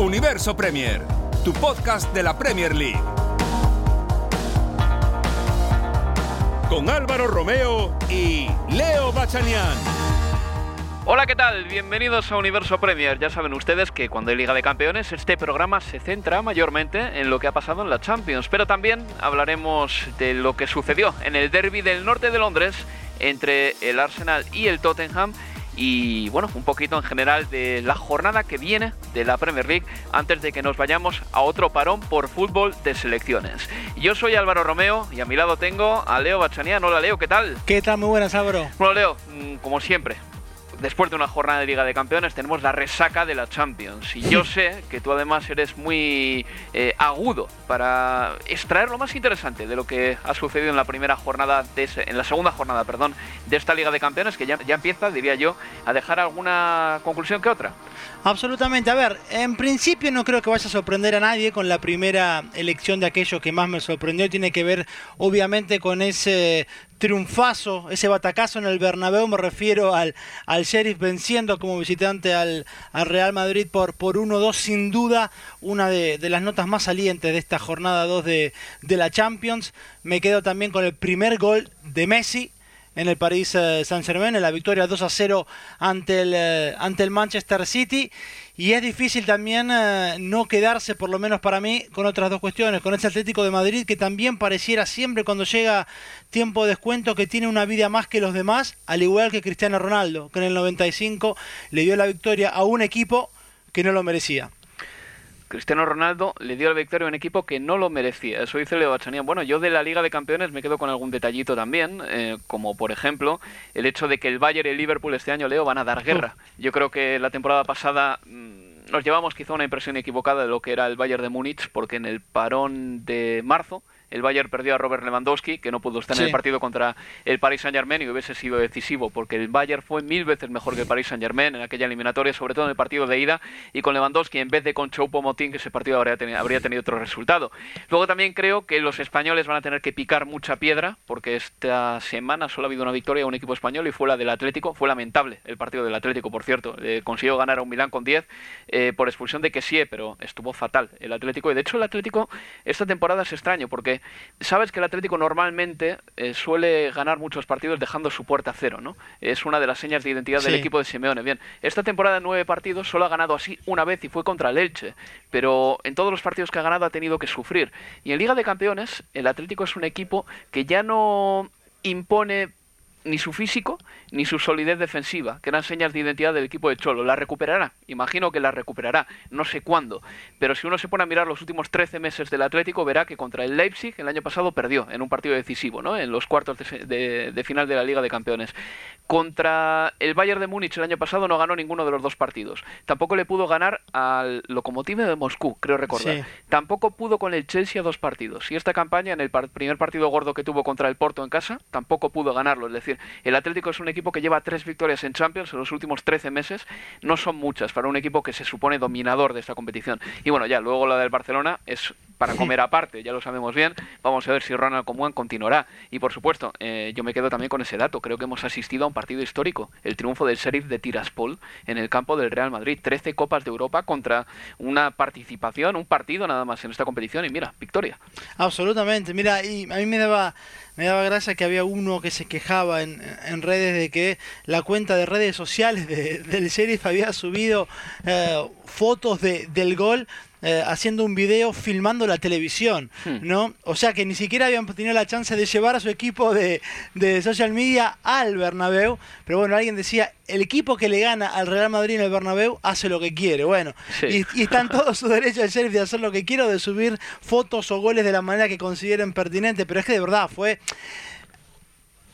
Universo Premier, tu podcast de la Premier League. Con Álvaro Romeo y Leo Bachanian. Hola, ¿qué tal? Bienvenidos a Universo Premier. Ya saben ustedes que cuando hay Liga de Campeones este programa se centra mayormente en lo que ha pasado en la Champions, pero también hablaremos de lo que sucedió en el derby del norte de Londres entre el Arsenal y el Tottenham y bueno, un poquito en general de la jornada que viene de la Premier League antes de que nos vayamos a otro parón por fútbol de selecciones. Yo soy Álvaro Romeo y a mi lado tengo a Leo Bachanian. Hola Leo, ¿qué tal? ¿Qué tal? Muy buenas, Álvaro. Bueno Leo, mm, como siempre, después de una jornada de Liga de Campeones tenemos la resaca de la Champions. Y yo sé que tú además eres muy eh, agudo para extraer lo más interesante de lo que ha sucedido en la primera jornada, de ese- en la segunda jornada, perdón, de esta Liga de Campeones, que ya, ya empieza, diría yo, a dejar alguna conclusión que otra. Absolutamente. A ver, en principio no creo que vaya a sorprender a nadie con la primera elección de aquello que más me sorprendió. Tiene que ver, obviamente, con ese triunfazo, ese batacazo en el Bernabéu. Me refiero al, al Sheriff venciendo como visitante al, al Real Madrid por, por 1-2. Sin duda, una de, de las notas más salientes de esta jornada 2 de, de la Champions. Me quedo también con el primer gol de Messi en el París eh, Saint Germain, en la victoria 2 a 0 ante el, eh, ante el Manchester City. Y es difícil también eh, no quedarse, por lo menos para mí, con otras dos cuestiones. Con ese Atlético de Madrid que también pareciera siempre cuando llega tiempo de descuento que tiene una vida más que los demás, al igual que Cristiano Ronaldo, que en el 95 le dio la victoria a un equipo que no lo merecía. Cristiano Ronaldo le dio la victoria a un equipo que no lo merecía. Eso dice Leo Bachanian. Bueno, yo de la Liga de Campeones me quedo con algún detallito también, eh, como por ejemplo el hecho de que el Bayern y el Liverpool este año, Leo, van a dar guerra. Yo creo que la temporada pasada mm, nos llevamos quizá una impresión equivocada de lo que era el Bayern de Múnich, porque en el parón de marzo el Bayern perdió a Robert Lewandowski, que no pudo estar en el partido contra el Paris Saint-Germain y hubiese sido decisivo, porque el Bayern fue mil veces mejor que el Paris Saint-Germain en aquella eliminatoria, sobre todo en el partido de ida, y con Lewandowski en vez de con Choupo-Moting, que ese partido habría tenido, habría tenido otro resultado. Luego también creo que los españoles van a tener que picar mucha piedra, porque esta semana solo ha habido una victoria de un equipo español y fue la del Atlético. Fue lamentable el partido del Atlético, por cierto. Eh, consiguió ganar a un Milán con 10 eh, por expulsión de Kessie, pero estuvo fatal el Atlético. Y de hecho el Atlético esta temporada es extraño, porque sabes que el Atlético normalmente eh, suele ganar muchos partidos dejando su puerta a cero, ¿no? Es una de las señas de identidad del equipo de Simeone. Bien, esta temporada en nueve partidos solo ha ganado así una vez y fue contra el Elche, pero en todos los partidos que ha ganado ha tenido que sufrir. Y en Liga de Campeones, el Atlético es un equipo que ya no impone ni su físico ni su solidez defensiva, que eran señas de identidad del equipo de Cholo. La recuperará, imagino que la recuperará, no sé cuándo. Pero si uno se pone a mirar los últimos 13 meses del Atlético, verá que contra el Leipzig el año pasado perdió en un partido decisivo, ¿no? en los cuartos de, se- de- de final de la Liga de Campeones. Contra el Bayern de Múnich el año pasado no ganó ninguno de los dos partidos. Tampoco le pudo ganar al Lokomotiv de Moscú, creo recordar. Sí. Tampoco pudo con el Chelsea dos partidos. Y esta campaña, en el par- primer partido gordo que tuvo contra el Porto en casa, tampoco pudo ganarlo. Es decir, el Atlético es un equipo que lleva tres victorias en Champions en los últimos 13 meses. No son muchas para un equipo que se supone dominador de esta competición. Y bueno, ya, luego la del Barcelona es para comer aparte, ya lo sabemos bien. Vamos a ver si Ronald Koeman continuará. Y por supuesto, eh, yo me quedo también con ese dato. Creo que hemos asistido a un partido histórico, el triunfo del Sheriff de Tiraspol en el campo del Real Madrid. 13 Copas de Europa contra una participación, un partido nada más en esta competición. Y mira, victoria. Absolutamente. Mira, y a mí me daba me daba gracia que había uno que se quejaba en, en redes de que la cuenta de redes sociales del sheriff había subido eh, fotos de, del gol eh, haciendo un video filmando la televisión, hmm. ¿no? O sea que ni siquiera habían tenido la chance de llevar a su equipo de, de, social media al Bernabéu, pero bueno, alguien decía, el equipo que le gana al Real Madrid en el Bernabéu hace lo que quiere, bueno, y, y, están todos su derecho al sheriff de hacer lo que quiera, de subir fotos o goles de la manera que consideren pertinente, pero es que de verdad fue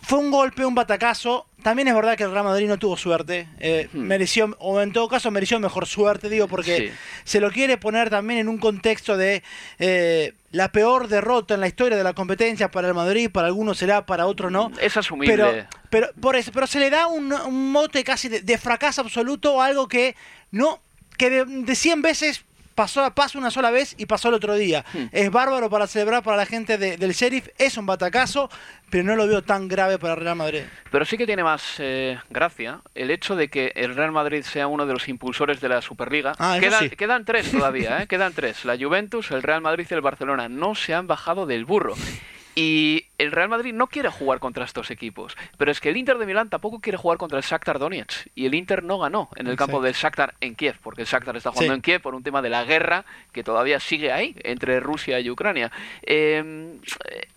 fue un golpe, un batacazo. También es verdad que el Real Madrid no tuvo suerte. Eh, hmm. Mereció, o en todo caso, mereció mejor suerte, digo, porque se lo quiere poner también en un contexto de eh, la peor derrota en la historia de la competencia para el Madrid. Para algunos será, para otros no. Es asumible. Pero, pero, por eso, pero se le da un, mote casi de, fracaso absoluto, algo que no que de, de 100 veces pasó, pasa una sola vez y pasó el otro día. Hmm. Es bárbaro para celebrar para la gente del Sheriff, es un batacazo, pero no lo veo tan grave para el Real Madrid. Pero sí que tiene más eh, gracia el hecho de que el Real Madrid sea uno de los impulsores de la Superliga. Ah, quedan, quedan tres todavía, ¿eh? quedan tres. La Juventus, el Real Madrid y el Barcelona no se han bajado del burro. Y el Real Madrid no quiere jugar contra estos equipos, pero es que el Inter de Milán tampoco quiere jugar contra el Shakhtar Donetsk y el Inter no ganó en el campo del Shakhtar en Kiev, porque el Shakhtar está jugando en Kiev por un tema de la guerra que todavía sigue ahí entre Rusia y Ucrania. Em,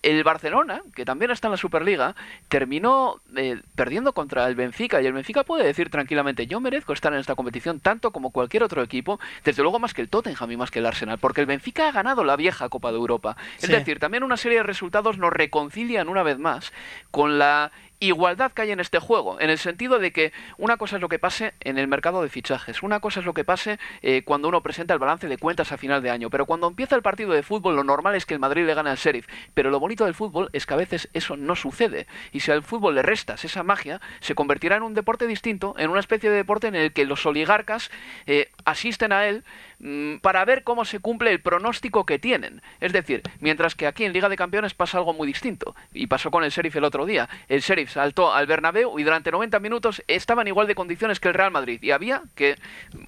el Barcelona, que también está en la Superliga, terminó eh, perdiendo contra el Benfica y el Benfica puede decir tranquilamente yo merezco estar en esta competición tanto como cualquier otro equipo, desde luego más que el Tottenham y más que el Arsenal, porque el Benfica ha ganado la vieja Copa de Europa. Es decir, también una serie de resultados nos reconcilian una vez más con la igualdad que hay en este juego, en el sentido de que una cosa es lo que pase en el mercado de fichajes, una cosa es lo que pase eh, cuando uno presenta el balance de cuentas a final de año, pero cuando empieza el partido de fútbol lo normal es que el Madrid le gane al Sheriff, pero lo bonito del fútbol es que a veces eso no sucede, y si al fútbol le restas esa magia, se convertirá en un deporte distinto, en una especie de deporte en el que los oligarcas eh, asisten a él mm, para ver cómo se cumple el pronóstico que tienen. Es decir, mientras que aquí en Liga de Campeones pasa algo muy distinto, y pasó con el Sheriff el otro día, el Sheriff saltó al Bernabéu y durante 90 minutos estaban igual de condiciones que el Real Madrid y había que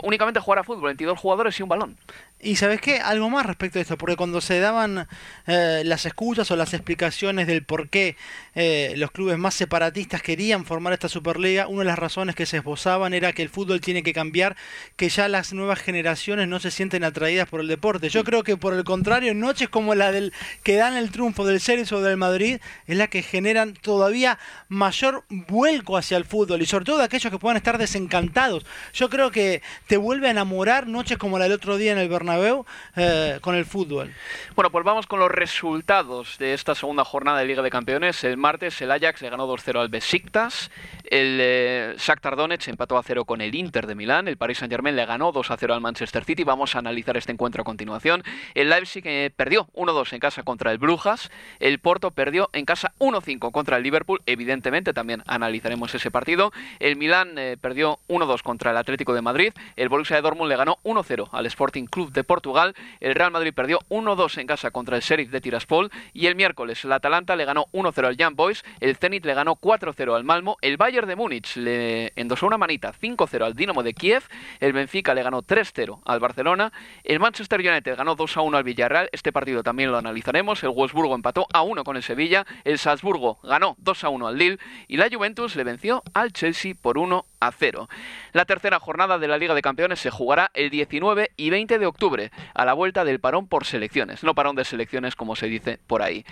únicamente jugar a fútbol, 22 jugadores y un balón. Y sabes qué, algo más respecto a esto, porque cuando se daban eh, las excusas o las explicaciones del por qué eh, los clubes más separatistas querían formar esta Superliga, una de las razones que se esbozaban era que el fútbol tiene que cambiar, que ya las nuevas generaciones no se sienten atraídas por el deporte. Yo creo que por el contrario, noches como la del que dan el triunfo del Ceres o del Madrid es la que generan todavía mayor vuelco hacia el fútbol y sobre todo aquellos que puedan estar desencantados. Yo creo que te vuelve a enamorar noches como la del otro día en el Bernabéu veo eh, con el fútbol. Bueno, pues vamos con los resultados de esta segunda jornada de Liga de Campeones. El martes el Ajax le ganó 2-0 al Besiktas, el eh, Shakhtar Donetsk empató a 0 con el Inter de Milán, el Paris Saint-Germain le ganó 2-0 al Manchester City. Vamos a analizar este encuentro a continuación. El Leipzig eh, perdió 1-2 en casa contra el Brujas, el Porto perdió en casa 1-5 contra el Liverpool, evidentemente también analizaremos ese partido. El Milán perdió 1-2 contra el Atlético de Madrid, el Borussia Dortmund le ganó 1-0 al Sporting Club de Portugal. El Real Madrid perdió 1-2 en casa contra el Sheriff de Tiraspol y el miércoles el Atalanta le ganó 1-0 al Young Boys, el Zenit le ganó 4-0 al Malmo, el Bayern de Múnich le endosó una manita 5-0 al Dinamo de Kiev, el Benfica le ganó 3-0 al Barcelona, el Manchester United ganó 2-1 al Villarreal, este partido también lo analizaremos, el Wolfsburgo empató a 1 con el Sevilla, el Salzburgo ganó 2-1 al Lille y la Juventus le venció al Chelsea por 1 a 0. La tercera jornada de la Liga de Campeones se jugará el 19 y 20 de octubre, a la vuelta del parón por selecciones, no parón de selecciones como se dice por ahí.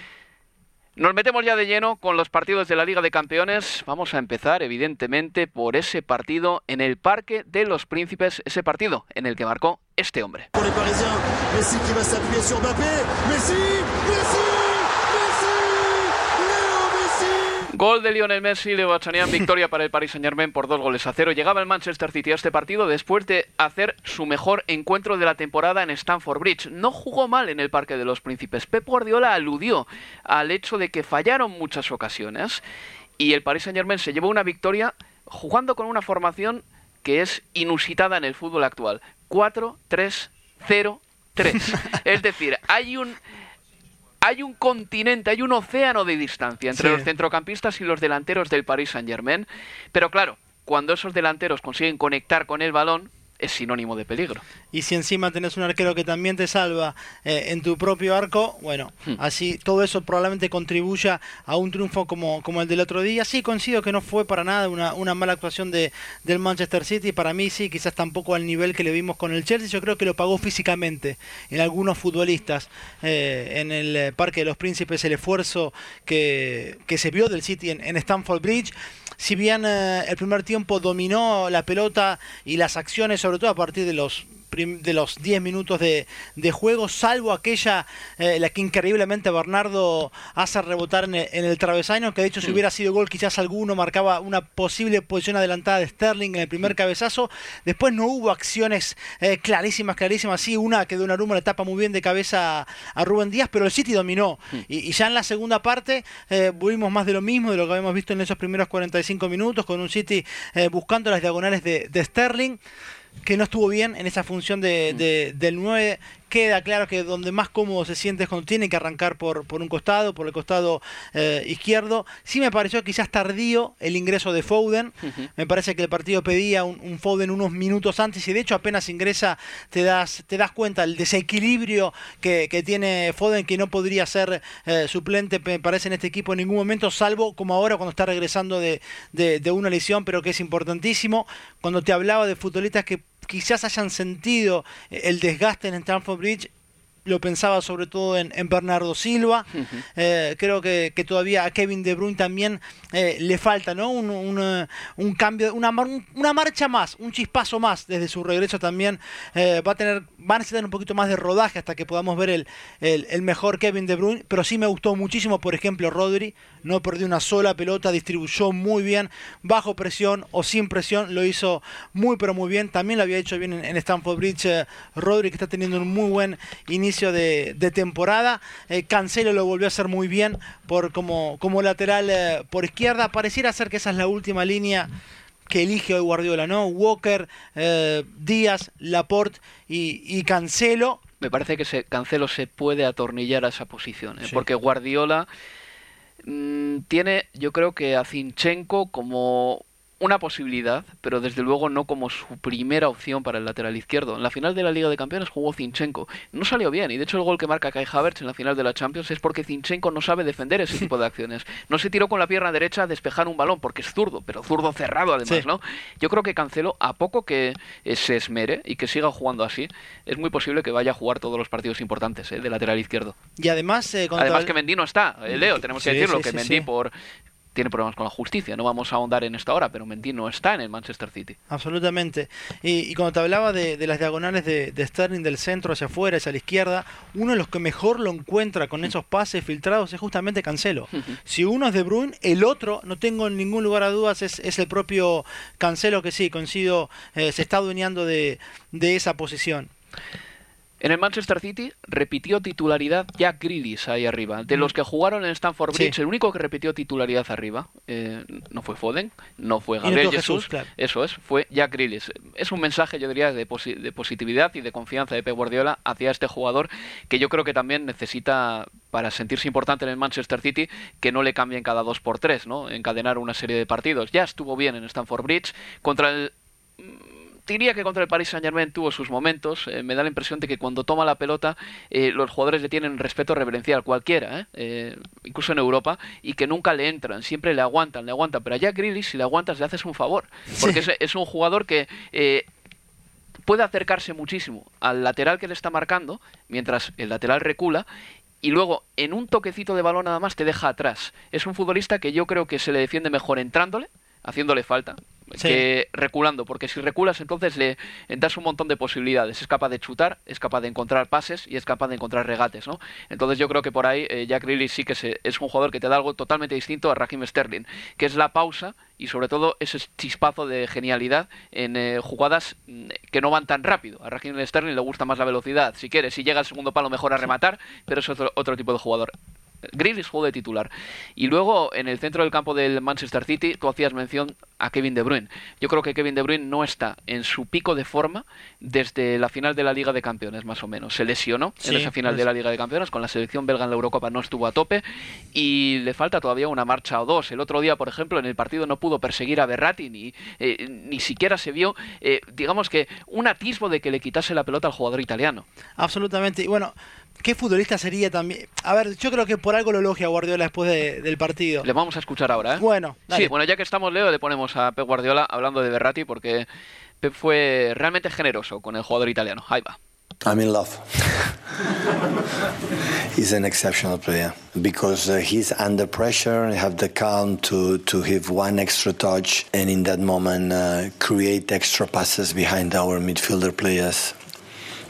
Nos metemos ya de lleno con los partidos de la Liga de Campeones. Vamos a empezar, evidentemente, por ese partido en el Parque de los Príncipes, ese partido en el que marcó este hombre. Gol de Lionel Messi, Leo Bachanian, victoria para el Paris Saint Germain por dos goles a cero. Llegaba el Manchester City a este partido después de hacer su mejor encuentro de la temporada en Stamford Bridge. No jugó mal en el Parque de los Príncipes. Pep Guardiola aludió al hecho de que fallaron muchas ocasiones y el Paris Saint Germain se llevó una victoria jugando con una formación que es inusitada en el fútbol actual. 4-3-0 Tres. es decir, hay un hay un continente, hay un océano de distancia entre los centrocampistas y los delanteros del Paris Saint-Germain. Pero claro, cuando esos delanteros consiguen conectar con el balón, es sinónimo de peligro. Y si encima tenés un arquero que también te salva eh, en tu propio arco, bueno, hmm. así todo eso probablemente contribuya a un triunfo como, como el del otro día. Sí, coincido que no fue para nada una, una mala actuación de, del Manchester City. Para mí sí, quizás tampoco al nivel que le vimos con el Chelsea. Yo creo que lo pagó físicamente en algunos futbolistas. Eh, en el eh, Parque de los Príncipes el esfuerzo que, que se vio del City en, en Stamford Bridge si bien el primer tiempo dominó la pelota y las acciones sobre todo a partir de los de los 10 minutos de, juego, salvo aquella, eh, la que increíblemente Bernardo hace rebotar en el, travesaño, que de hecho si hubiera sido gol quizás alguno marcaba una posible posición adelantada de Sterling en el primer cabezazo. Después no hubo acciones eh, clarísimas, clarísimas, sí, una que Donnarumma le tapa muy bien de cabeza a, Rubén Díaz, pero el City dominó. Y, ya en la segunda parte eh, vimos más de lo mismo de lo que habíamos visto en esos primeros 45 minutos, con un City buscando las diagonales de, de Sterling que no estuvo bien en esa función de, de, del 9 queda claro que donde más cómodo se siente es cuando tiene que arrancar por, por un costado, por el costado eh, izquierdo. Sí me pareció quizás tardío el ingreso de Foden. Me parece que el partido pedía un, Foden unos minutos antes y de hecho apenas ingresa te das, te das cuenta el desequilibrio que, tiene Foden que no podría ser eh, suplente me parece en este equipo en ningún momento, salvo como ahora cuando está regresando de, de una lesión, pero que es importantísimo. Cuando te hablaba de futbolistas que quizás hayan sentido el desgaste en Stamford Bridge lo pensaba sobre todo en, Bernardo Silva. Eh, creo que, todavía a Kevin De Bruyne también eh, le falta ¿no? un, eh, cambio, una, una, marcha más, un chispazo más desde su regreso también. va a tener, van a necesitar un poquito más de rodaje hasta que podamos ver el, el, mejor Kevin De Bruyne. Pero sí me gustó muchísimo, por ejemplo, Rodri. No perdió una sola pelota, distribuyó muy bien, bajo presión o sin presión. Lo hizo muy, pero muy bien. También lo había hecho bien en, en Stamford Bridge Rodri, que está teniendo un muy buen inicio de, temporada. Eh, Cancelo lo volvió a hacer muy bien por como, como lateral eh, por izquierda. Pareciera ser que esa es la última línea que elige hoy Guardiola, ¿no? Walker, eh, Díaz, Laporte y, Cancelo. Me parece que se, Cancelo se puede atornillar a esa posición, porque Guardiola mm, tiene, yo creo que a Zinchenko como una posibilidad, pero desde luego no como su primera opción para el lateral izquierdo. En la final de la Liga de Campeones jugó Zinchenko. No salió bien, y de hecho el gol que marca Kai Havertz en la final de la Champions es porque Zinchenko no sabe defender ese tipo de acciones. No se tiró con la pierna derecha a despejar un balón, porque es zurdo, pero zurdo cerrado además, ¿no? Yo creo que Cancelo, a poco que eh, se esmere y que siga jugando así, es muy posible que vaya a jugar todos los partidos importantes eh, de lateral izquierdo. Y además... Eh, además que Mendy no está, Leo, tenemos que decirlo, que Mendy por tiene problemas con la justicia. No vamos a ahondar en esta hora, pero Mendy no está en el Manchester City. Absolutamente. Y, cuando te hablaba de, las diagonales de, Sterling del centro hacia afuera, hacia la izquierda, uno de los que mejor lo encuentra con esos pases filtrados es justamente Cancelo. si uno es de Bruyne, el otro, no tengo ningún lugar a dudas, es, el propio Cancelo que sí, coincido, eh, se está adueñando de, de esa posición. En el Manchester City repitió titularidad Jack Grealish ahí arriba. De los que jugaron en Stamford Bridge, el único que repitió titularidad arriba eh, no fue Foden, no fue Gabriel Jesús, eso es, fue Jack Grealish. Es un mensaje, yo diría, de, de, positividad y de confianza de Pep Guardiola hacia este jugador que yo creo que también necesita para sentirse importante en el Manchester City que no le cambien cada dos por tres, ¿no? Encadenar una serie de partidos. Ya estuvo bien en Stamford Bridge contra el diría que contra el Paris Saint Germain tuvo sus momentos. Eh, me da la impresión de que cuando toma la pelota eh, los jugadores le tienen respeto reverencial, cualquiera, eh, incluso en Europa, y que nunca le entran, siempre le aguantan, le aguantan. Pero allá Grealish, si le aguantas, le haces un favor. Porque es, un jugador que puede acercarse muchísimo al lateral que le está marcando, mientras el lateral recula, y luego en un toquecito de balón nada más te deja atrás. Es un futbolista que yo creo que se le defiende mejor entrándole, haciéndole falta, que reculando, porque si reculas entonces le das un montón de posibilidades. Es capaz de chutar, es capaz de encontrar pases y es capaz de encontrar regates, ¿no? Entonces yo creo que por ahí eh, Jack Grealish sí que es un jugador que te da algo totalmente distinto a Raheem Sterling, que es la pausa y sobre todo ese chispazo de genialidad en eh, jugadas mm, que no van tan rápido. A Raheem Sterling le gusta más la velocidad. Si quiere, si llega al segundo palo mejor a rematar, pero es otro, otro tipo de jugador. Grealish juego de titular. Y luego en el centro del campo del Manchester City, tú hacías mención a Kevin De Bruyne. Yo creo que Kevin De Bruyne no está en su pico de forma desde la final de la Liga de Campeones, más o menos. Se lesionó en esa final de la Liga de Campeones, con la selección belga en la Eurocopa no estuvo a tope y le falta todavía una marcha o dos. El otro día, por ejemplo, en el partido no pudo perseguir a Berratti, ni, eh, ni siquiera se vio, eh, digamos que, un atisbo de que le quitase la pelota al jugador italiano. Absolutamente. Y bueno, ¿Qué futbolista sería también? A ver, yo creo que por algo lo elogia Guardiola después del partido. Le vamos a escuchar ahora, ¿eh? Bueno, Sí, bueno, ya que estamos, Leo, le ponemos a Pep Guardiola hablando de Berratti porque Pep fue realmente generoso con el jugador italiano. Ahí va. I'm in love. he's an exceptional player because uh, he's under pressure and have the calm to to have one extra touch and in that moment uh, create extra passes behind our midfielder players.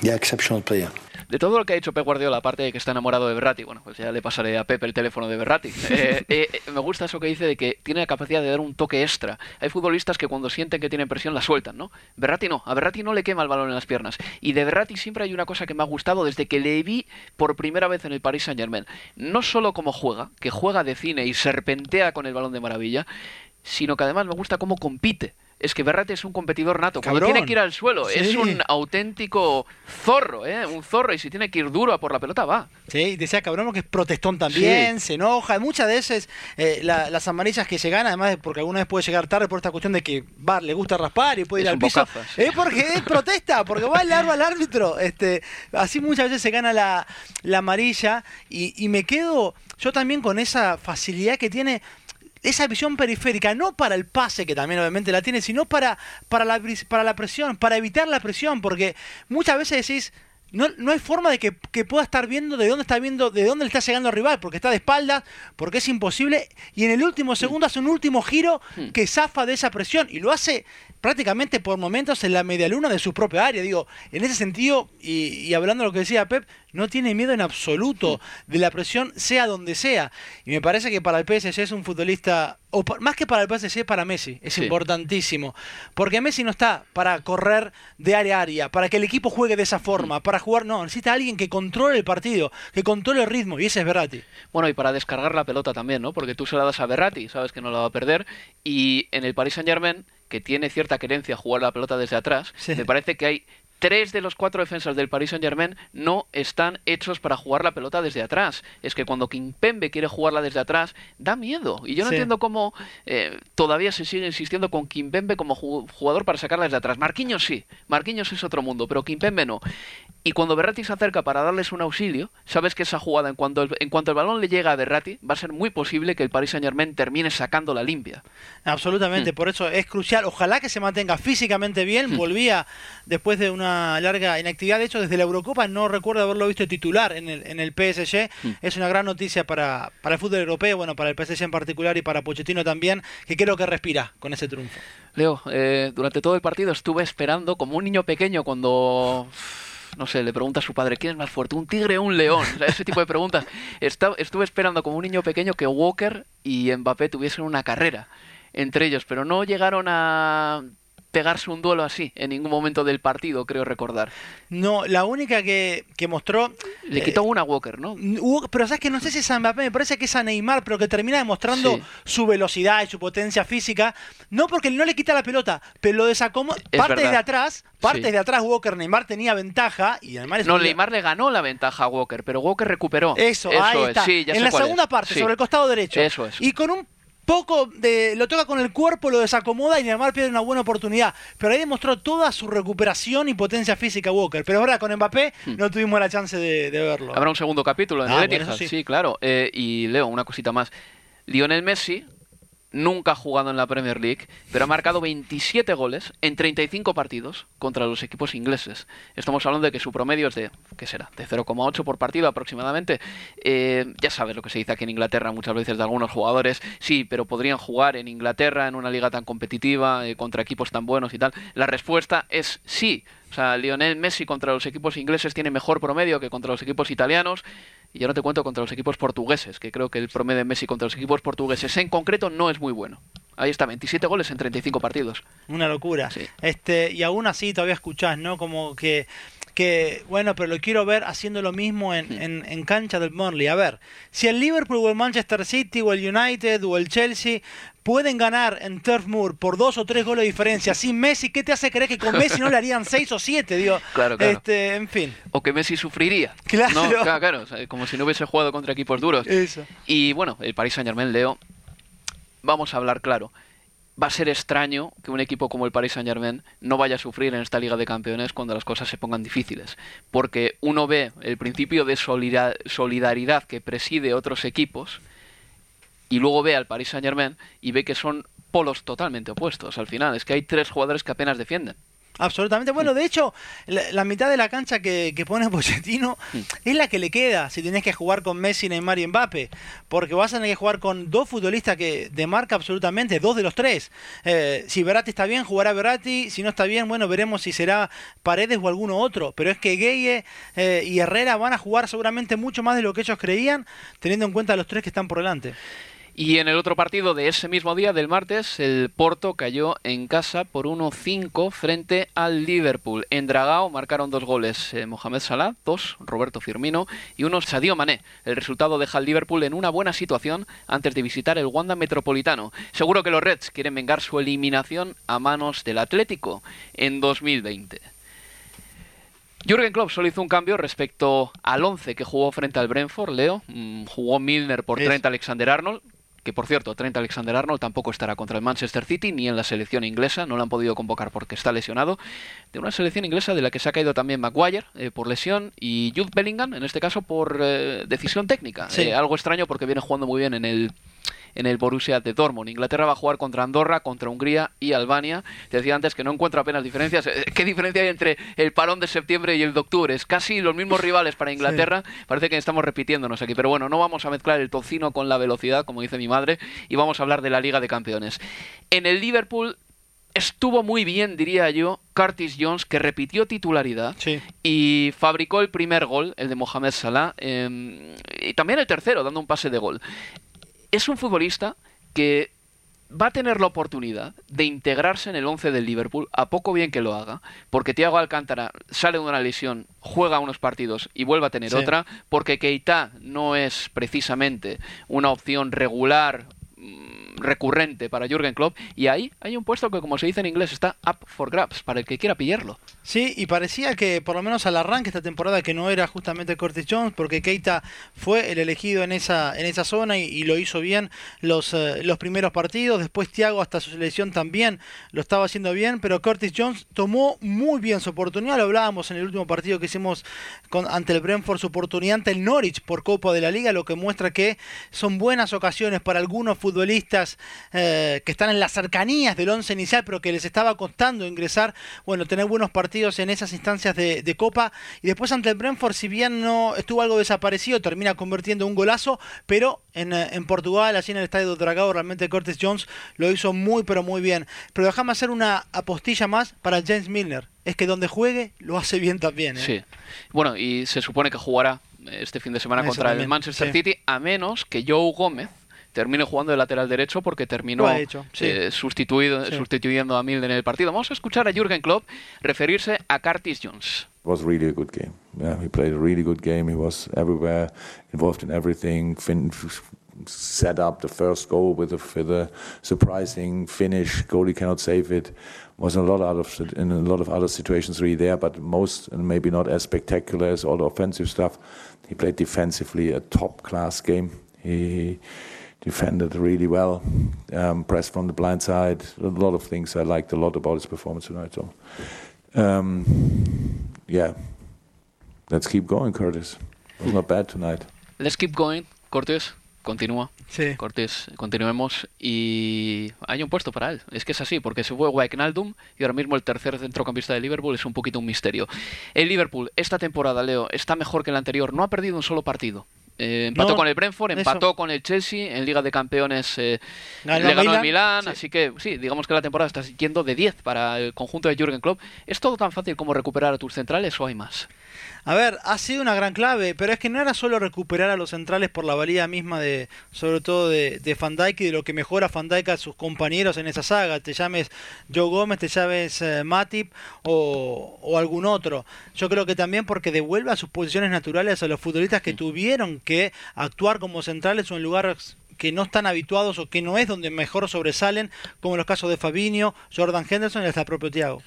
Yeah, exceptional player. De todo lo que ha hecho Pep Guardiola, aparte de que está enamorado de Berratti, bueno, pues ya le pasaré a Pep el teléfono de Berratti. Eh, eh, me gusta eso que dice de que tiene la capacidad de dar un toque extra. Hay futbolistas que cuando sienten que tienen presión la sueltan, ¿no? Berratti no, a Berratti no le quema el balón en las piernas. Y de Berratti siempre hay una cosa que me ha gustado desde que le vi por primera vez en el Paris Saint Germain. No solo como juega, que juega de cine y serpentea con el balón de maravilla, sino que además me gusta cómo compite es que Berratti es un competidor nato. Cuando tiene que ir al suelo, es un auténtico zorro, ¿eh? Un zorro. Y si tiene que ir duro a por la pelota, va. Sí, decía cabrón que es protestón también, se enoja. Muchas veces eh, las amarillas que se ganan, además porque alguna vez puede llegar tarde por esta cuestión de que va, le gusta raspar y puede ir al piso. Es porque es protesta, porque va al largo al árbitro. Este, así muchas veces se gana la, amarilla y, y me quedo yo también con esa facilidad que tiene esa visión periférica, no para el pase, que también obviamente la tiene, sino para, para, la, para la presión, para evitar la presión, porque muchas veces decís, no, no, hay forma de que, que, pueda estar viendo de dónde está viendo, de dónde le está llegando al rival, porque está de espaldas, porque es imposible, y en el último segundo hace un último giro hmm. que zafa de esa presión, y lo hace prácticamente por momentos en la media luna de su propia área. Digo, en ese sentido, y, hablando de lo que decía Pep, no tiene miedo en absoluto de la presión, sea donde sea. Y me parece que para el PSG es un futbolista, o más que para el PSG, para Messi, es importantísimo. Porque Messi no está para correr de área a área, para que el equipo juegue de esa forma, para jugar, no, necesita alguien que controle el partido, que controle el ritmo, y ese es Berratti. Bueno, y para descargar la pelota también, ¿no? Porque tú se la das a Berratti, sabes que no la va a perder, y en el Paris Saint Germain que tiene cierta querencia a jugar la pelota desde atrás, me parece que hay tres de los cuatro defensas del Paris Saint Germain no están hechos para jugar la pelota desde atrás. Es que cuando Kimpembe quiere jugarla desde atrás, da miedo. Y yo no entiendo cómo eh, todavía se sigue insistiendo con Kimpembe como jugador para sacarla desde atrás. Marquinhos sí, Marquinhos es otro mundo, pero Kimpembe no. Y cuando Berratti se acerca para darles un auxilio, sabes que esa jugada, en cuanto el, en cuanto el balón le llega a Berratti, va a ser muy posible que el Paris Saint Germain termine sacando la limpia. Absolutamente, mm. por eso es crucial. Ojalá que se mantenga físicamente bien. Mm. Volvía después de una larga inactividad. De hecho, desde la Eurocopa no recuerdo haberlo visto titular en el, en el PSG. Mm. Es una gran noticia para, para el fútbol europeo, bueno, para el PSG en particular y para Pochettino también, que creo que respira con ese triunfo. Leo, eh, durante todo el partido estuve esperando como un niño pequeño cuando no sé, le pregunta a su padre, ¿quién es más fuerte, un tigre o un león? ese tipo de preguntas. estuve esperando como un niño pequeño que Walker y Mbappé tuviesen una carrera entre ellos, pero no llegaron a pegarse un duelo así en ningún momento del partido, creo recordar. No, la única que, mostró... Le quitó una Walker, ¿no? Pero sabes que no sé si es a Mbappé, me parece que es a Neymar, pero que termina demostrando su velocidad y su potencia física. No porque no le quita la pelota, pero lo desacomoda. Parte de atrás, parte de atrás Walker, Neymar tenía ventaja y además... No, Neymar le ganó la ventaja a Walker, pero Walker recuperó. Eso, ahí está. en la segunda parte, sobre el costado derecho. Eso es. Y con un poco de, lo toca con el cuerpo, lo desacomoda y Neymar pierde una buena oportunidad. Pero ahí demostró toda su recuperación y potencia física Walker. Pero ahora con Mbappé hmm. no tuvimos la chance de, verlo. Habrá un segundo capítulo en ah, el sí. claro. Eh, y Leo, una cosita más. Lionel Messi nunca ha jugado en la Premier League, pero ha marcado 27 goles en 35 partidos contra los equipos ingleses. Estamos hablando de que su promedio es de, ¿qué será?, de 0,8 por partido aproximadamente. Eh, ya sabes lo que se dice aquí en Inglaterra muchas veces de algunos jugadores, sí, pero podrían jugar en Inglaterra en una liga tan competitiva, eh, contra equipos tan buenos y tal. La respuesta es sí. O sea, Lionel Messi contra los equipos ingleses tiene mejor promedio que contra los equipos italianos. Y yo no te cuento contra los equipos portugueses, que creo que el promedio de Messi contra los equipos portugueses en concreto no es muy bueno. Ahí está, 27 goles en 35 partidos. Una locura. Este, y aún así todavía escuchás, ¿no? Como que que, bueno, pero lo quiero ver haciendo lo mismo en, en, en cancha del Burnley. A ver, si el Liverpool o el Manchester City o el United o el Chelsea pueden ganar en Turf Moor por dos o tres goles de diferencia sin Messi, ¿qué te hace creer que con Messi no le harían seis o siete? Digo, Claro, claro. Este, en fin. O que Messi sufriría. Claro. No, claro, como si no hubiese jugado contra equipos duros. Eso. Y bueno, el Paris Saint Germain, Leo, vamos a hablar claro. Va a ser extraño que un equipo como el Paris Saint Germain no vaya a sufrir en esta Liga de Campeones cuando las cosas se pongan difíciles. Porque uno ve el principio de solida- solidaridad que preside otros equipos y luego ve al Paris Saint Germain y ve que son polos totalmente opuestos al final. Es que hay tres jugadores que apenas defienden. Absolutamente. Bueno, de hecho, la, mitad de la cancha que, pone Pochettino es la que le queda si tenés que jugar con Messi, Neymar y Mbappe. Porque vas a tener que jugar con dos futbolistas que de marca absolutamente, dos de los tres. Eh, si Verratti está bien, jugará Verratti. Si no está bien, bueno, veremos si será Paredes o alguno otro. Pero es que Gueye eh, y Herrera van a jugar seguramente mucho más de lo que ellos creían, teniendo en cuenta los tres que están por delante. Y en el otro partido de ese mismo día, del martes, el Porto cayó en casa por 1-5 frente al Liverpool. En Dragao marcaron dos goles eh, Mohamed Salah, dos Roberto Firmino y uno Sadio Mané. El resultado deja al Liverpool en una buena situación antes de visitar el Wanda Metropolitano. Seguro que los Reds quieren vengar su eliminación a manos del Atlético en 2020. Jürgen Klopp solo hizo un cambio respecto al 11 que jugó frente al Brentford, Leo. Mm, jugó Milner por Es- Trent Alexander-Arnold, que por cierto, Trent Alexander-Arnold tampoco estará contra el Manchester City ni en la selección inglesa, no lo han podido convocar porque está lesionado. De una selección inglesa de la que se ha caído también Maguire eh, por lesión y Jude Bellingham, en este caso por eh, decisión técnica. Sí. Eh, algo extraño porque viene jugando muy bien en el en el Borussia de Dortmund. Inglaterra va a jugar contra Andorra, contra Hungría y Albania. Te decía antes que no encuentro apenas diferencias. Eh, ¿Qué diferencia hay entre el parón de septiembre y el de octubre? Es casi los mismos rivales para Inglaterra. Parece que estamos repitiéndonos aquí. Pero bueno, no vamos a mezclar el tocino con la velocidad, como dice mi madre, y vamos a hablar de la Liga de Campeones. En el Liverpool estuvo muy bien, diría yo, Curtis Jones, que repitió titularidad Sí. y fabricó el primer gol, el de Mohamed Salah, eh, y también el tercero, dando un pase de gol. Es un futbolista que va a tener la oportunidad de integrarse en el 11 del Liverpool, a poco bien que lo haga, porque Thiago Alcántara sale de una lesión, juega unos partidos y vuelve a tener Sí. otra, porque Keita no es precisamente una opción regular recurrente para Jürgen Klopp y ahí hay un puesto que como se dice en inglés está up for grabs para el que quiera pillarlo. Sí, y parecía que por lo menos al arranque esta temporada que no era justamente Curtis Jones, porque Keita fue el elegido en esa, en esa zona y, lo hizo bien los, eh, los primeros partidos. Después Thiago hasta su selección también lo estaba haciendo bien, pero Curtis Jones tomó muy bien su oportunidad. Lo hablábamos en el último partido que hicimos con, ante el Brentford, su oportunidad ante el Norwich por Copa de la Liga, lo que muestra que son buenas ocasiones para algunos futbolistas eh, que están en las cercanías del once inicial, pero que les estaba costando ingresar, bueno, tener buenos partidos en esas instancias de, de Copa. Y después ante el Brentford, si bien no estuvo algo desaparecido, termina convirtiendo un golazo, pero en, eh, en Portugal, allí en el Estadio de Dragao, realmente Curtis Jones lo hizo muy, pero muy bien. Pero déjame hacer una apostilla más para James Milner. Es que donde juegue, lo hace bien también. ¿eh? Sí. Bueno, y se supone que jugará este fin de semana Eso contra el Manchester sí. City, a menos que Joe Gómez termine jugando de lateral derecho porque terminó Lo ha hecho, sí. eh, sustituido, Sí. sustituyendo a Milden en el partido. Vamos a escuchar a Jürgen Klopp referirse a Curtis Jones. It was really a good game. Yeah, he played a really good game. He was everywhere, involved in everything. Fin- set up the first goal with a, with a surprising finish. Goalie cannot save it. Was in a lot out of in a lot of other situations really there, but most and maybe not as spectacular as all the offensive stuff. He played defensively a top class game. He defended really well, um, pressed from the blind side. A lot of things I liked a lot about his performance tonight. So. Um, yeah, let's keep going, Curtis. It was not bad tonight. Let's keep going. Cortés, continúa. Sí. Cortés, continuemos. Y hay un puesto para él. Es que es así, porque se fue Wijnaldum y ahora mismo el tercer centrocampista de Liverpool es un poquito un misterio. El Liverpool, esta temporada, Leo, está mejor que el anterior. No ha perdido un solo partido. Eh, empató No, con el Brentford, eso. empató con el Chelsea, en Liga de Campeones eh, Ganó le ganó el Milán, Milán, sí. así que sí, digamos que la temporada está yendo de 10 para el conjunto de Jürgen Klopp. ¿Es todo tan fácil como recuperar a tus centrales o hay más? A ver, ha sido una gran clave, pero es que no era solo recuperar a los centrales por la valía misma de, sobre todo de, de Van Dijk y de lo que mejora Van Dijk a sus compañeros en esa saga, te llames Joe Gómez, te llames eh, Matip o, o, algún otro. Yo creo que también porque devuelve a sus posiciones naturales a los futbolistas que tuvieron que actuar como centrales o en lugares que no están habituados o que no es donde mejor sobresalen, como en los casos de Fabinho, Jordan Henderson y hasta el propio Thiago.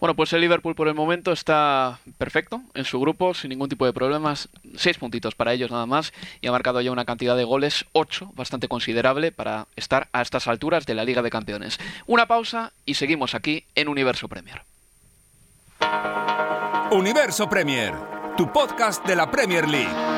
Bueno, pues el Liverpool por el momento está perfecto en su grupo, sin ningún tipo de problemas. Seis puntitos para ellos nada más y ha marcado ya una cantidad de goles, ocho, bastante considerable para estar a estas alturas de la Liga de Campeones. Una pausa y seguimos aquí en Universo Premier. Universo Premier, tu podcast de la Premier League.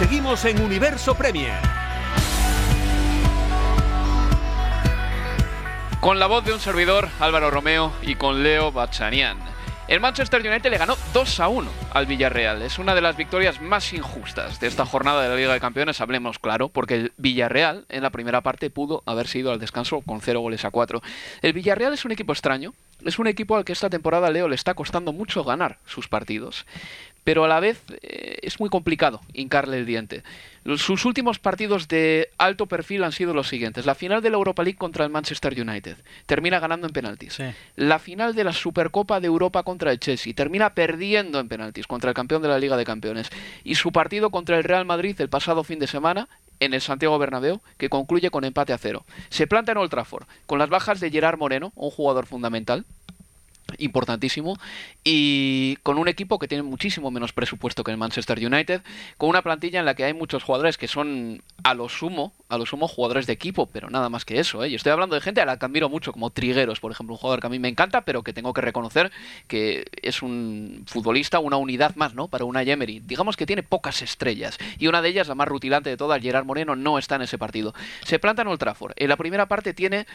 Seguimos en Universo Premier. Con la voz de un servidor, Álvaro Romeo, y con Leo Bachanian. El Manchester United le ganó 2 a 1 al Villarreal. Es una de las victorias más injustas de esta jornada de la Liga de Campeones, hablemos claro, porque el Villarreal en la primera parte pudo haber sido al descanso con 0 goles a 4. El Villarreal es un equipo extraño, es un equipo al que esta temporada Leo le está costando mucho ganar sus partidos pero a la vez eh, es muy complicado hincarle el diente. Sus últimos partidos de alto perfil han sido los siguientes. La final de la Europa League contra el Manchester United. Termina ganando en penaltis. Sí. La final de la Supercopa de Europa contra el Chelsea. Termina perdiendo en penaltis contra el campeón de la Liga de Campeones. Y su partido contra el Real Madrid el pasado fin de semana en el Santiago Bernabéu, que concluye con empate a cero. Se planta en Old Trafford, con las bajas de Gerard Moreno, un jugador fundamental, importantísimo y con un equipo que tiene muchísimo menos presupuesto que el Manchester United, con una plantilla en la que hay muchos jugadores que son a lo sumo, a lo sumo jugadores de equipo, pero nada más que eso, ¿eh? Estoy hablando de gente a la que admiro mucho, como Trigueros, por ejemplo, un jugador que a mí me encanta, pero que tengo que reconocer que es un futbolista, una unidad más, ¿no? Para una Emery. Digamos que tiene pocas estrellas y una de ellas, la más rutilante de todas, Gerard Moreno, no está en ese partido. Se planta en Old Trafford. En la primera parte tiene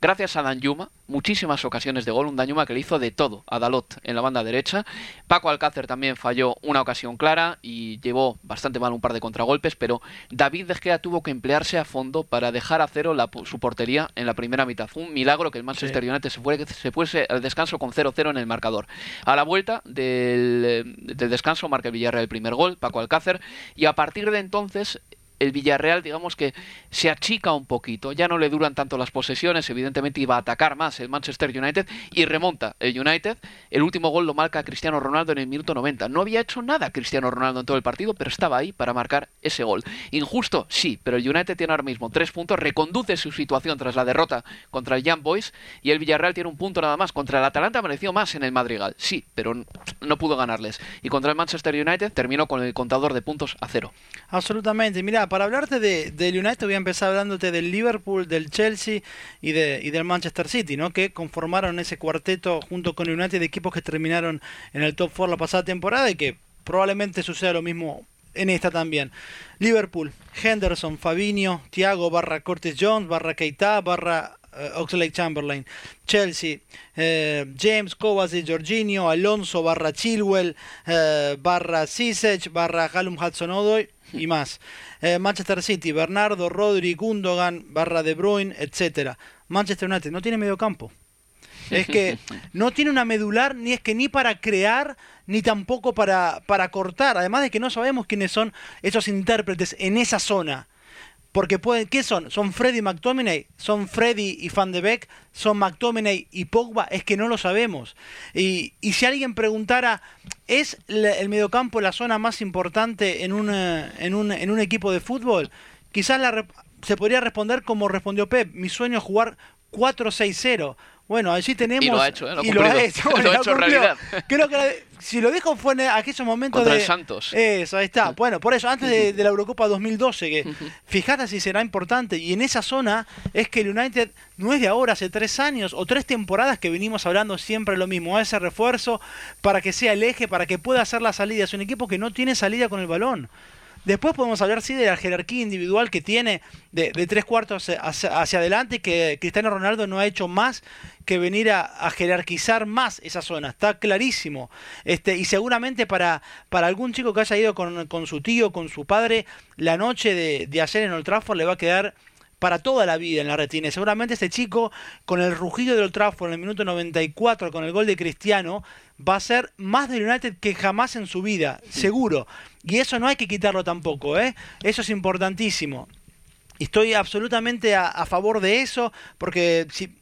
gracias a Danjuma, muchísimas ocasiones de gol, un Danjuma que le hizo de todo a Dalot en la banda derecha. Paco Alcácer también falló una ocasión clara y llevó bastante mal un par de contragolpes, pero David De Gea tuvo que emplearse a fondo para dejar a cero la, su portería en la primera mitad. Fue un milagro que el Manchester sí. United se, fue, se fuese al descanso con 0-0 en el marcador. A la vuelta del, del descanso marca el Villarreal el primer gol, Paco Alcácer, y a partir de entonces el Villarreal, digamos que se achica un poquito, ya no le duran tanto las posesiones, evidentemente iba a atacar más el Manchester United y remonta el United. El último gol lo marca Cristiano Ronaldo en el minuto 90. No había hecho nada Cristiano Ronaldo en todo el partido, pero estaba ahí para marcar ese gol. Injusto, sí, pero el United tiene ahora mismo tres puntos, reconduce su situación tras la derrota contra el Young Boys y el Villarreal tiene un punto nada más. Contra el Atalanta mereció más en el Madrigal, sí, pero no pudo ganarles. Y contra el Manchester United terminó con el contador de puntos a cero. Absolutamente. Mira, para hablarte de, del United voy a empezar hablándote del Liverpool, del Chelsea y, de, y del Manchester City, ¿no? Que conformaron ese cuarteto junto con el United de equipos que terminaron en el top 4 la pasada temporada y que probablemente suceda lo mismo en esta también. Liverpool, Henderson, Fabinho, Thiago, barra Cortes Jones, barra Keita, barra uh, Oxlade Chamberlain. Chelsea, eh, James, Kovacic, Jorginho, Alonso, barra Chilwell, eh, barra Sisech, barra Callum Hudson-Odoi y más. Eh, Manchester City, Bernardo, Rodri, Gundogan, barra De Bruyne, etcétera. Manchester United no tiene medio campo. Es que no tiene una medular, ni es que ni para crear, ni tampoco para, para cortar. Además de que no sabemos quiénes son esos intérpretes en esa zona. Porque pueden, ¿qué son? ¿Son Freddy McTominay? ¿Son Freddy y Van de Beek? ¿Son McTominay y Pogba? Es que no lo sabemos. Y, y si alguien preguntara, ¿es el mediocampo la zona más importante en un, en un, en un equipo de fútbol? Quizás se podría responder como respondió Pep. Mi sueño es jugar 4-6-0. Bueno, allí tenemos. Y lo ha hecho, ¿eh? lo, y lo ha hecho, lo ha hecho realidad. Creo que si lo dijo fue en aquellos momentos Contra de. el Santos. Eso, ahí está. Bueno, por eso, antes de, de la Eurocopa 2012, que fíjate si será importante. Y en esa zona es que el United no es de ahora, hace tres años o tres temporadas que venimos hablando siempre lo mismo. Ese refuerzo para que sea el eje, para que pueda hacer la salida. Es un equipo que no tiene salida con el balón. Después podemos hablar, sí, de la jerarquía individual que tiene de, tres cuartos hacia, hacia, adelante, que Cristiano Ronaldo no ha hecho más que venir a, jerarquizar más esa zona. Está clarísimo. Este, y seguramente para, para algún chico que haya ido con, con su tío, con su padre, la noche de, de ayer en Old Trafford le va a quedar para toda la vida en la retina. Seguramente este chico, con el rugido del Old Trafford en el minuto 94, con el gol de Cristiano, va a ser más del United que jamás en su vida, seguro. Y eso no hay que quitarlo tampoco, ¿eh? Eso es importantísimo. Y estoy absolutamente a, favor de eso, porque si,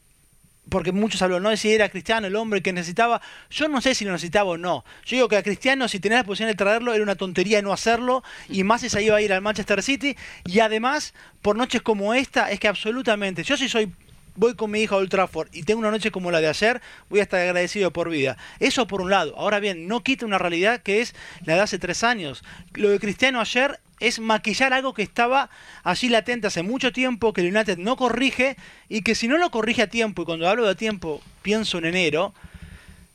porque muchos hablan, no de si era Cristiano el hombre que necesitaba. Yo no sé si lo necesitaba o no. Yo digo que a Cristiano, si tenía la posibilidad de traerlo, era una tontería no hacerlo. Y más si se iba a ir al Manchester City. Y además, por noches como esta, es que absolutamente. Yo sí soy voy con mi hija a Old Trafford y tengo una noche como la de ayer, voy a estar agradecido por vida. Eso por un lado. Ahora bien, no quita una realidad que es la de hace tres años. Lo de Cristiano ayer es maquillar algo que estaba allí latente hace mucho tiempo, que el United no corrige y que si no lo corrige a tiempo, y cuando hablo de tiempo pienso en enero,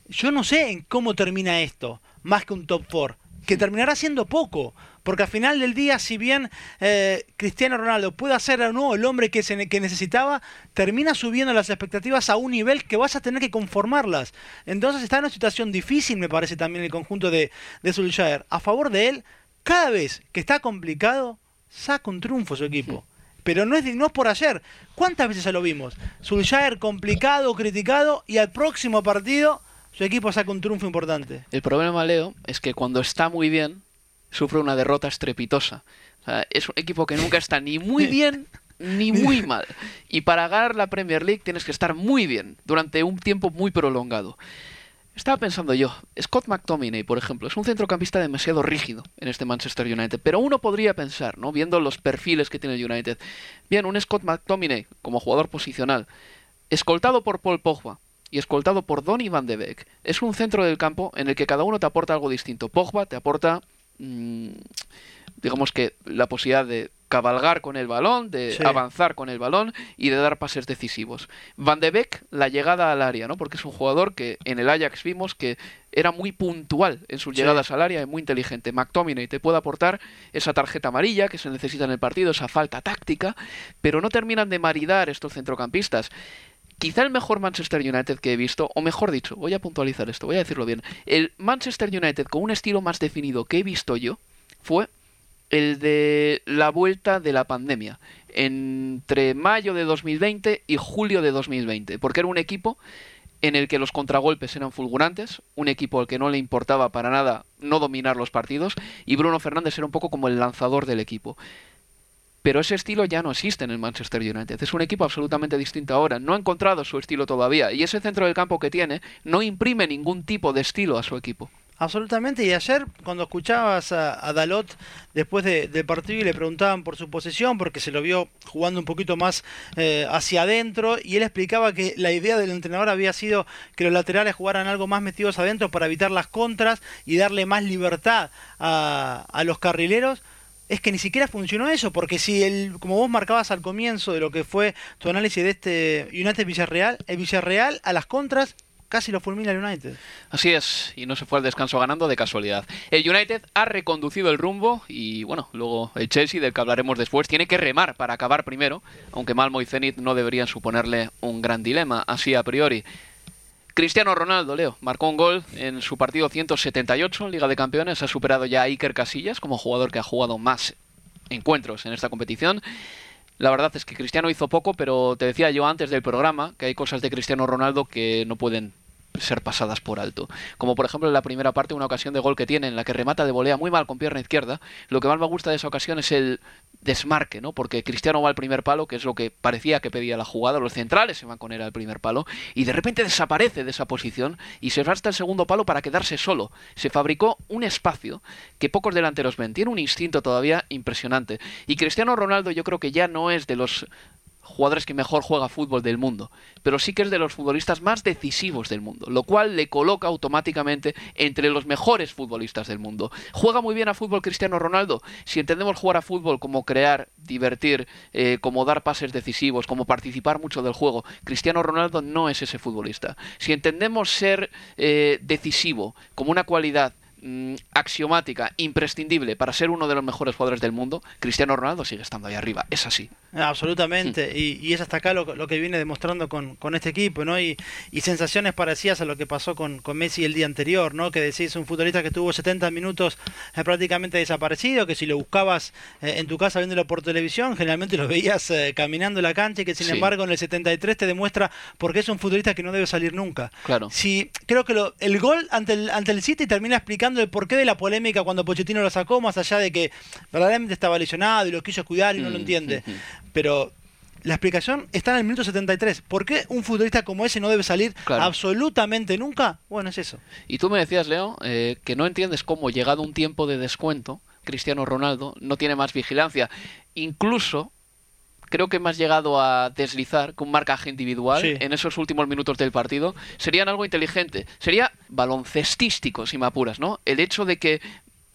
yo no sé en cómo termina esto, más que un top 4, que terminará siendo poco. Porque al final del día, si bien eh, Cristiano Ronaldo puede ser o no el hombre que, se, que necesitaba, termina subiendo las expectativas a un nivel que vas a tener que conformarlas. Entonces está en una situación difícil, me parece también el conjunto de, de Solskjaer. A favor de él, cada vez que está complicado, saca un triunfo su equipo. Pero no es, no es por ayer. ¿Cuántas veces ya lo vimos? Solskjaer complicado, criticado, y al próximo partido su equipo saca un triunfo importante. El problema, Leo, es que cuando está muy bien, sufre una derrota estrepitosa. O sea, es un equipo que nunca está ni muy bien ni muy mal. Y para ganar la Premier League tienes que estar muy bien durante un tiempo muy prolongado. Estaba pensando yo, Scott McTominay, por ejemplo, es un centrocampista demasiado rígido en este Manchester United, pero uno podría pensar, ¿no? Viendo los perfiles que tiene el United, bien, un Scott McTominay como jugador posicional, escoltado por Paul Pogba y escoltado por Donny van de Beek, es un centro del campo en el que cada uno te aporta algo distinto. Pogba te aporta digamos que la posibilidad de cabalgar con el balón, de sí. avanzar con el balón y de dar pases decisivos. Van de Beek, la llegada al área, ¿no? Porque es un jugador que en el Ajax vimos que era muy puntual en sus sí. llegadas al área y muy inteligente. McTominay te puede aportar esa tarjeta amarilla que se necesita en el partido, esa falta táctica, pero no terminan de maridar estos centrocampistas quizá el mejor Manchester United que he visto, o mejor dicho, voy a puntualizar esto, voy a decirlo bien, el Manchester United con un estilo más definido que he visto yo fue el de la vuelta de la pandemia, entre mayo de 2020 y julio de 2020, porque era un equipo en el que los contragolpes eran fulgurantes, un equipo al que no le importaba para nada no dominar los partidos, y Bruno Fernández era un poco como el lanzador del equipo. Pero ese estilo ya no existe en el Manchester United. Es un equipo absolutamente distinto ahora. No ha encontrado su estilo todavía y ese centro del campo que tiene no imprime ningún tipo de estilo a su equipo. Absolutamente, y ayer cuando escuchabas a, Dalot después del partido y le preguntaban por su posesión, porque se lo vio jugando un poquito más eh, hacia adentro, y él explicaba que la idea del entrenador había sido que los laterales jugaran algo más metidos adentro para evitar las contras y darle más libertad a los carrileros es que ni siquiera funcionó eso, porque si el, como vos marcabas al comienzo de lo que fue tu análisis de este United Villarreal, el Villarreal a las contras casi lo fulmina el United. Así es, y no se fue al descanso ganando de casualidad. El United ha reconducido el rumbo y bueno, luego el Chelsea, del que hablaremos después, tiene que remar para acabar primero, aunque Malmo y Zenit no deberían suponerle un gran dilema, así a priori. Cristiano Ronaldo, Leo, marcó un gol en su partido 178 en Liga de Campeones, ha superado ya a Iker Casillas como jugador que ha jugado más encuentros en esta competición. La verdad es que Cristiano hizo poco, pero te decía yo antes del programa que hay cosas de Cristiano Ronaldo que no pueden ser pasadas por alto. Como por ejemplo en la primera parte, una ocasión de gol que tiene en la que remata de volea muy mal con pierna izquierda. Lo que más me gusta de esa ocasión es el desmarque, ¿no? Porque Cristiano va al primer palo, que es lo que parecía que pedía la jugada, los centrales se van con él al primer palo, y de repente desaparece de esa posición y se va hasta el segundo palo para quedarse solo. Se fabricó un espacio que pocos delanteros ven. Tiene un instinto todavía impresionante. Y Cristiano Ronaldo yo creo que ya no es de los jugadores que mejor juega fútbol del mundo, pero sí que es de los futbolistas más decisivos del mundo, lo cual le coloca automáticamente entre los mejores futbolistas del mundo. ¿Juega muy bien a fútbol Cristiano Ronaldo? Si entendemos jugar a fútbol como crear, divertir, eh, como dar pases decisivos, como participar mucho del juego, Cristiano Ronaldo no es ese futbolista. Si entendemos ser eh, decisivo como una cualidad Mm, axiomática, imprescindible para ser uno de los mejores jugadores del mundo, Cristiano Ronaldo sigue estando ahí arriba. Es así. Absolutamente. Mm. Y, es hasta acá lo, que viene demostrando con, este equipo, ¿no? Y, sensaciones parecidas a lo que pasó con, Messi el día anterior, ¿no? Que decís un futbolista que tuvo 70 minutos eh, prácticamente desaparecido, que si lo buscabas eh, en tu casa viéndolo por televisión, generalmente lo veías eh, caminando la cancha y que sin embargo en el 73 te demuestra por qué es un futbolista que no debe salir nunca. Claro. Si, creo que lo, el gol ante el, ante el City termina explicando el porqué de la polémica cuando Pochettino lo sacó, más allá de que verdaderamente estaba lesionado y lo quiso cuidar y no lo mm, entiende. Pero la explicación está en el minuto 73. ¿Por qué un futbolista como ese no debe salir absolutamente nunca? Bueno, es eso. Y tú me decías, Leo, eh, que no entiendes cómo, llegado un tiempo de descuento, Cristiano Ronaldo no tiene más vigilancia. Incluso creo que has llegado a deslizar con un marcaje individual en esos últimos minutos del partido, serían algo inteligente. Sería baloncestístico, si me apuras, ¿no? El hecho de que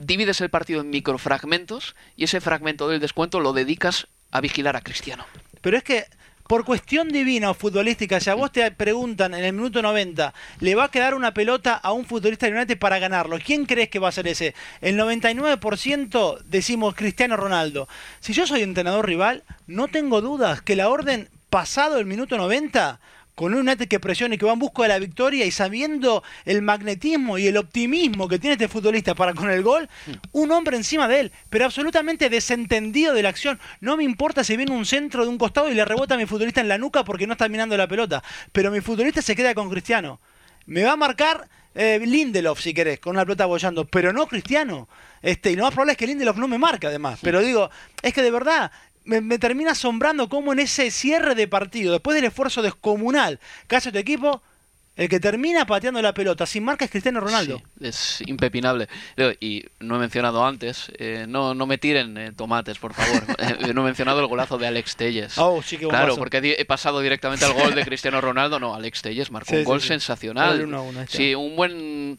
divides el partido en microfragmentos y ese fragmento del descuento lo dedicas a vigilar a Cristiano. Pero es que por cuestión divina o futbolística, si a vos te preguntan en el minuto 90, ¿le va a quedar una pelota a un futbolista de United para ganarlo? ¿Quién crees que va a ser ese? El 99% decimos Cristiano Ronaldo. Si yo soy entrenador rival, no tengo dudas que la orden pasado el minuto 90 con un United que presiona y que va en busca de la victoria y sabiendo el magnetismo y el optimismo que tiene este futbolista para con el gol, un hombre encima de él, pero absolutamente desentendido de la acción. No me importa si viene un centro de un costado y le rebota a mi futbolista en la nuca porque no está mirando la pelota, pero mi futbolista se queda con Cristiano. Me va a marcar eh, Lindelof, si querés, con una pelota bollando, pero no Cristiano. Este, y lo más probable es que Lindelof no me marca, además. Pero digo, es que de verdad, me, termina asombrando cómo en ese cierre de partido, después del esfuerzo descomunal que hace tu equipo, el que termina pateando la pelota sin marca es Cristiano Ronaldo. es impepinable. Y no he mencionado antes, eh, no, no me tiren eh, tomates, por favor. Eh, no he mencionado el golazo de Alex Telles. Oh, sí, claro, porque he pasado directamente al gol de Cristiano Ronaldo. No, Alex Telles marcó un gol sensacional. sí, un buen,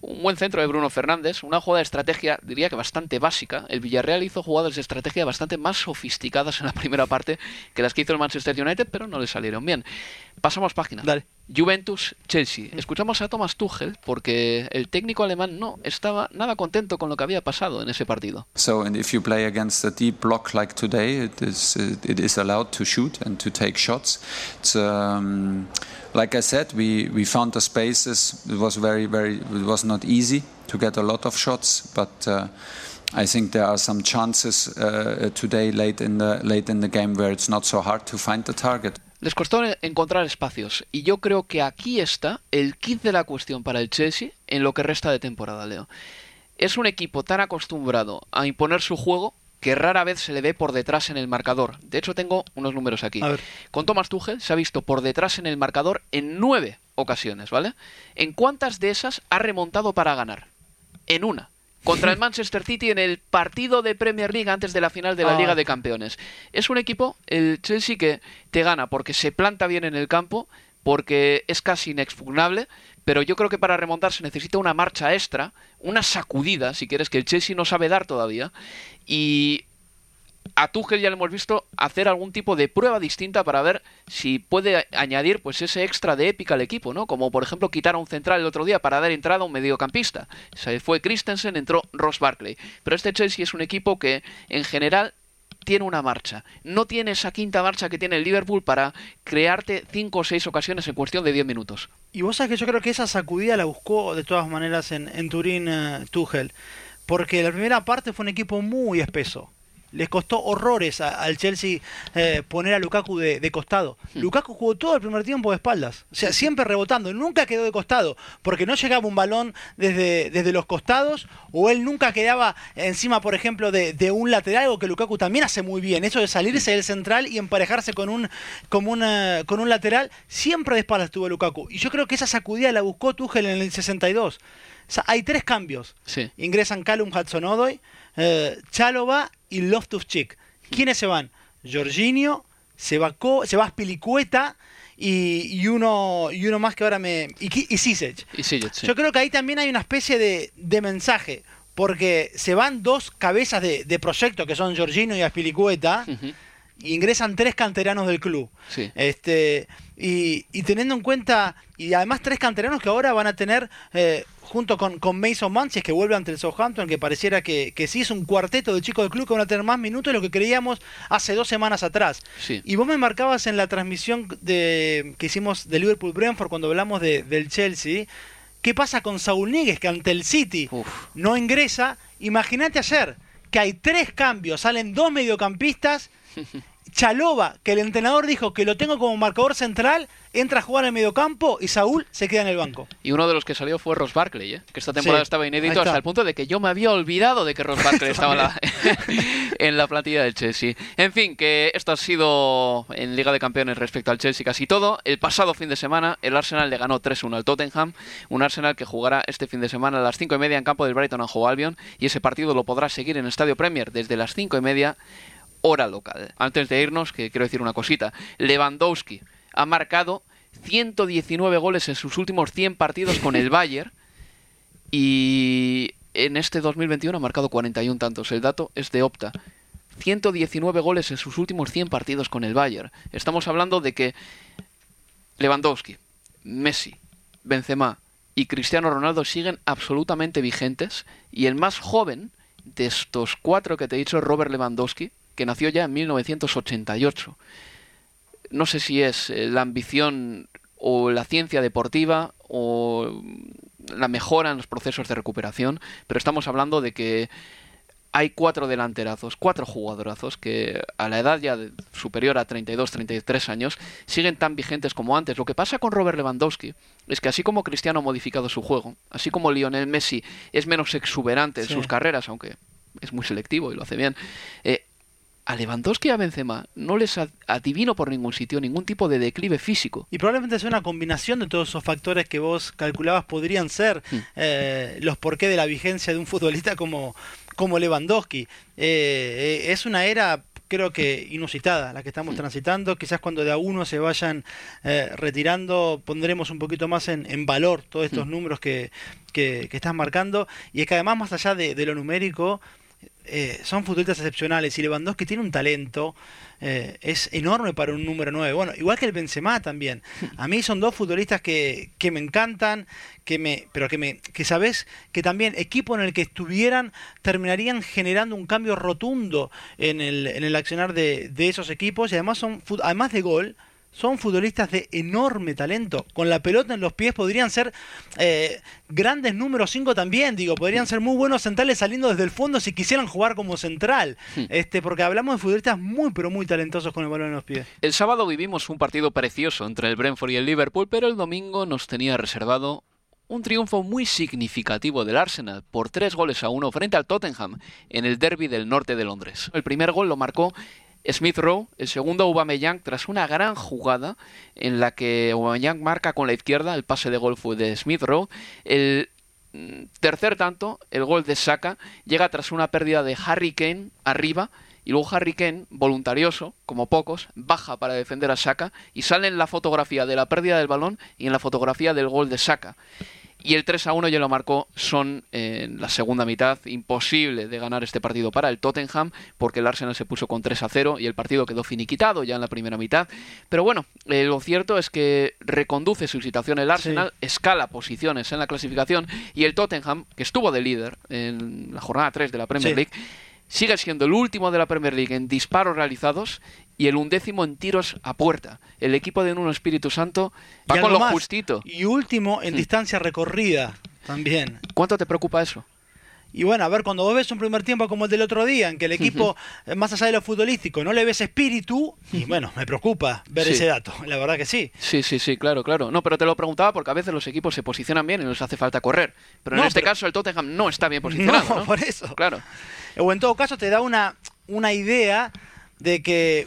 un buen centro de Bruno Fernández, una jugada de estrategia, diría que bastante básica. El Villarreal hizo jugadas de estrategia bastante más sofisticadas en la primera parte que las que hizo el Manchester United, pero no le salieron bien. Pasamos página. Dale. Juventus-Chelsea. Escuchamos a Thomas Tuchel porque el técnico alemán no estaba nada contento con lo que había pasado en ese partido. So, and if you play against a deep block like today, it is it is allowed to shoot and to take shots. It's, um, like I said, we we found the spaces. It was very very. It was not easy to get a lot of shots, but. Uh, I think there are some chances uh, today late in the late in the game where it's not so hard to find the target. Les costó encontrar espacios y yo creo que aquí está el kit de la cuestión para el Chelsea en lo que resta de temporada, Leo. Es un equipo tan acostumbrado a imponer su juego que rara vez se le ve por detrás en el marcador. De hecho, tengo unos números aquí. Con Thomas Tuchel se ha visto por detrás en el marcador en nueve ocasiones, ¿vale? ¿En cuántas de esas ha remontado para ganar? En una contra el Manchester City en el partido de Premier League antes de la final de la Ah. Liga de Campeones. Es un equipo, el Chelsea, que te gana porque se planta bien en el campo, porque es casi inexpugnable, pero yo creo que para remontar se necesita una marcha extra, una sacudida, si quieres, que el Chelsea no sabe dar todavía, y a Tuchel ya le hemos visto hacer algún tipo de prueba distinta para ver si puede añadir pues ese extra de épica al equipo, ¿no? Como por ejemplo quitar a un central el otro día para dar entrada a un mediocampista. Se fue Christensen, entró Ross Barkley. Pero este Chelsea es un equipo que en general tiene una marcha. No tiene esa quinta marcha que tiene el Liverpool para crearte cinco o seis ocasiones en cuestión de 10 minutos. Y vos sabés que yo creo que esa sacudida la buscó de todas maneras en, Turín eh, Tuchel. Porque la primera parte fue un equipo muy espeso. Les costó horrores a- al Chelsea eh, poner a Lukaku de, de costado. Lukaku jugó todo el primer tiempo de espaldas. O sea, siempre rebotando. Nunca quedó de costado. Porque no llegaba un balón desde, desde los costados. O él nunca quedaba encima, por ejemplo, de, de un lateral. Algo que Lukaku también hace muy bien. Eso de salirse del central y emparejarse con un, como una- con un lateral. Siempre de espaldas tuvo Lukaku. Y yo creo que esa sacudida la buscó Tuchel en el 62. O sea, hay tres cambios. Sí. Ingresan Callum Hudson-Odoi, eh, Chalova y Loftus-Cheek. ¿Quiénes se van? Jorginho, se va, Co- se va Spilicueta y, y uno, y uno más que ahora me... Y, y Ziyech. Y sí. Yo creo que ahí también hay una especie de, de mensaje, porque se van dos cabezas de, de proyecto, que son Jorginho y Aspilicueta, y ingresan tres canteranos del club. Sí. Este, y, y teniendo en cuenta, y además tres canteranos que ahora van a tener, eh, junto con, con Mason si es que vuelve ante el Southampton, que pareciera que, que sí es un cuarteto de chicos del club que van a tener más minutos de lo que creíamos hace dos semanas atrás. Sí. Y vos me marcabas en la transmisión de, que hicimos de Liverpool Brentford cuando hablamos de- del Chelsea. ¿Qué pasa con Saúl Níguez que ante el City no ingresa? Imagínate ayer que hay tres cambios, salen dos mediocampistas. Chalova, que el entrenador dijo que lo tengo como marcador central, entra a jugar en el mediocampo y Saúl se queda en el banco. Y uno de los que salió fue Ross Barkley, ¿eh? que esta temporada Sí, estaba inédito hasta el punto de que yo me había olvidado de que Ross Barkley estaba en la, en la plantilla del Chelsea. En fin, que esto ha sido en Liga de Campeones respecto al Chelsea casi todo. El pasado fin de semana el Arsenal le ganó 3-1 al Tottenham, un Arsenal que jugará este fin de semana a las 5 y media en campo del Brighton and Hove Albion y ese partido lo podrá seguir en el Estadio Premier desde las 5 y media hora local. Antes de irnos, que quiero decir una cosita. Lewandowski ha marcado 119 goles en sus últimos 100 partidos con el Bayern y en este 2021 ha marcado 41 tantos. El dato es de Opta. 119 goles en sus últimos 100 partidos con el Bayern. Estamos hablando de que Lewandowski, Messi, Benzema y Cristiano Ronaldo siguen absolutamente vigentes y el más joven de estos cuatro que te he dicho es Robert Lewandowski, que nació ya en 1988. No sé si es eh, la ambición o la ciencia deportiva o la mejora en los procesos de recuperación, pero estamos hablando de que hay cuatro delanterazos, cuatro jugadorazos que a la edad ya superior a 32, 33 años siguen tan vigentes como antes. Lo que pasa con Robert Lewandowski es que así como Cristiano ha modificado su juego, así como Lionel Messi es menos exuberante en sus carreras, aunque es muy selectivo y lo hace bien, eh, a Lewandowski y a Benzema no les ad- adivino por ningún sitio ningún tipo de declive físico. Y probablemente sea una combinación de todos esos factores que vos calculabas podrían ser Hmm. eh, los porqué de la vigencia de un futbolista como, como Lewandowski. Eh, eh, es una era creo que inusitada la que estamos Hmm. transitando. Quizás cuando de a uno se vayan eh, retirando pondremos un poquito más en, en valor todos estos Hmm. números que, que, que estás marcando. Y es que además más allá de, de lo numérico, eh, son futbolistas excepcionales y Lewandowski tiene un talento eh, es enorme para un número 9. Bueno, igual que el Benzema también. A mí son dos futbolistas que, que me encantan, que me pero que me que sabes que también equipo en el que estuvieran terminarían generando un cambio rotundo en el, en el accionar de, de esos equipos y además son además de gol son futbolistas de enorme talento. Con la pelota en los pies podrían ser eh, grandes números 5 también, digo, podrían ser muy buenos centrales saliendo desde el fondo si quisieran jugar como central. Este, porque hablamos de futbolistas muy pero muy talentosos con el balón en los pies. El sábado vivimos un partido precioso entre el Brentford y el Liverpool, pero el domingo nos tenía reservado un triunfo muy significativo del Arsenal por tres goles a uno frente al Tottenham en el derby del norte de Londres. El primer gol lo marcó Smith Rowe, el segundo Aubameyang tras una gran jugada en la que Aubameyang marca con la izquierda, el pase de gol fue de Smith Rowe, el mm, tercer tanto, el gol de Saka, llega tras una pérdida de Harry Kane arriba y luego Harry Kane, voluntarioso, como pocos, baja para defender a Saka y sale en la fotografía de la pérdida del balón y en la fotografía del gol de Saka. Y el 3 a 1 ya lo marcó Son en la segunda mitad. Imposible de ganar este partido para el Tottenham porque el Arsenal se puso con 3 a 0 y el partido quedó finiquitado ya en la primera mitad. Pero bueno, eh, lo cierto es que reconduce su situación el Arsenal, escala posiciones en la clasificación y el Tottenham, que estuvo de líder en la jornada 3 de la Premier League, sigue siendo el último de la Premier League en disparos realizados y el undécimo en tiros a puerta. El equipo de Nuno Espíritu Santo va con lo justito. Y último en distancia recorrida también. ¿Cuánto te preocupa eso? Y bueno, a ver, cuando vos ves un primer tiempo como el del otro día, en que el equipo, eh, más allá de lo futbolístico, no le ves espíritu, y bueno, me preocupa ver ese dato, la verdad que sí. Sí, sí, sí, claro, claro. No, pero te lo preguntaba porque a veces los equipos se posicionan bien y les hace falta correr. Pero en este caso el Tottenham no está bien posicionado. No, por eso. Claro. O en todo caso te da una, una idea de que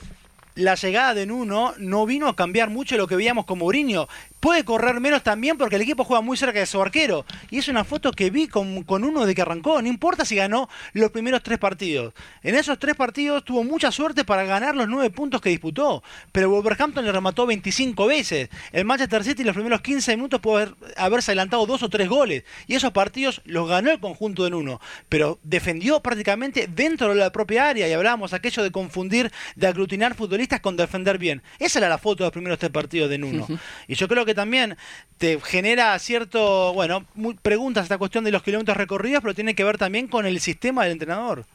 la llegada de Nuno no vino a cambiar mucho lo que veíamos con Mourinho puede correr menos también porque el equipo juega muy cerca de su arquero. Y es una foto que vi con, uno de que arrancó. No importa si ganó los primeros tres partidos. En esos tres partidos tuvo mucha suerte para ganar los nueve puntos que disputó. Pero Wolverhampton le remató 25 veces. El Manchester City en los primeros 15 minutos pudo haberse adelantado dos o tres goles. Y esos partidos los ganó el conjunto de Nuno. Pero defendió prácticamente dentro de la propia área. Y hablábamos aquello de confundir, de aglutinar futbolistas con defender bien. Esa era la foto de los primeros tres partidos de Nuno. Y yo creo que que también te genera cierto, bueno, preguntas esta cuestión de los kilómetros recorridos, pero tiene que ver también con el sistema del entrenador.